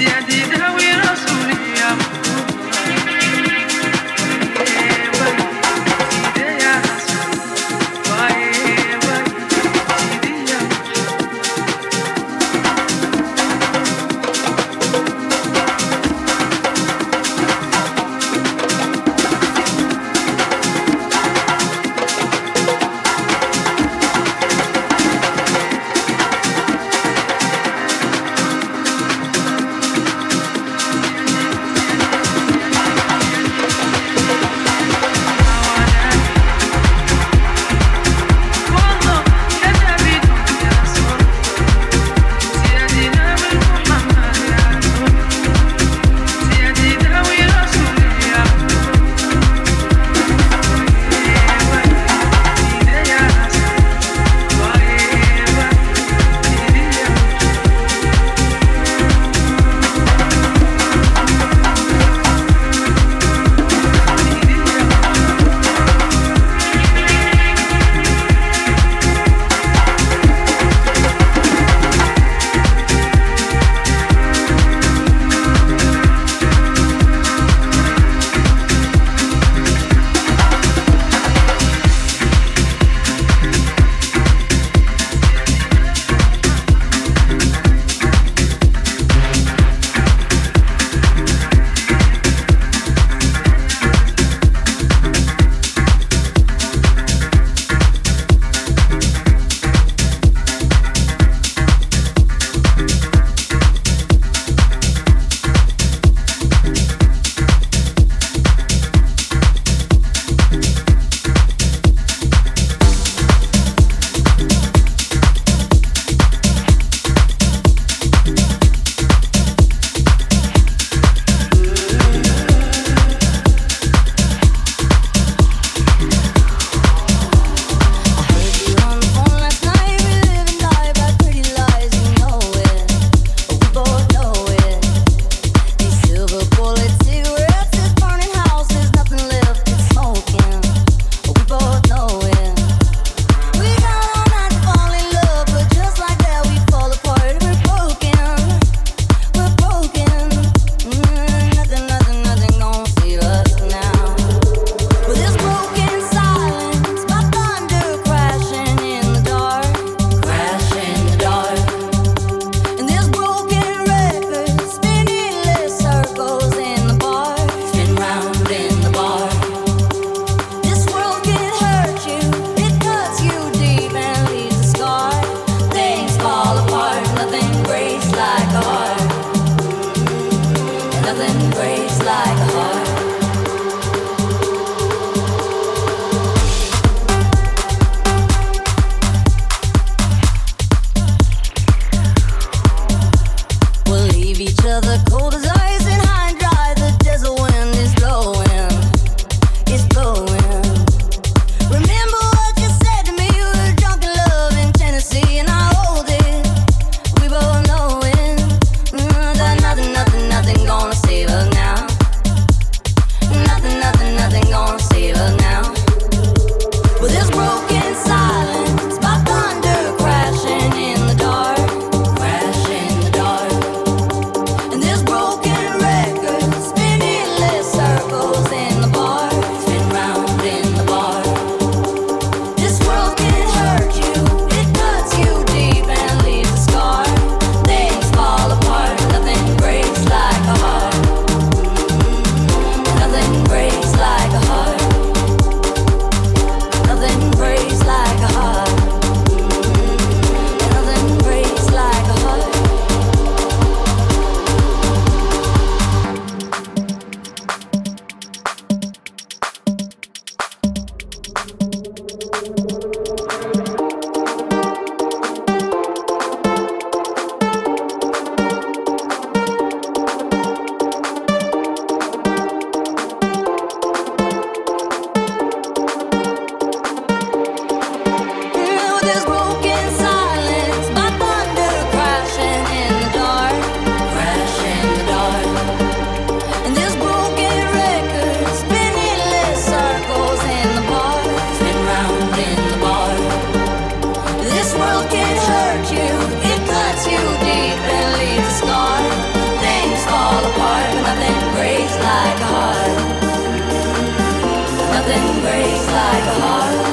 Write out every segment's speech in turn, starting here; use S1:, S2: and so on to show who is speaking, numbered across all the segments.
S1: see I did
S2: breaks like a heart.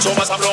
S3: So vas a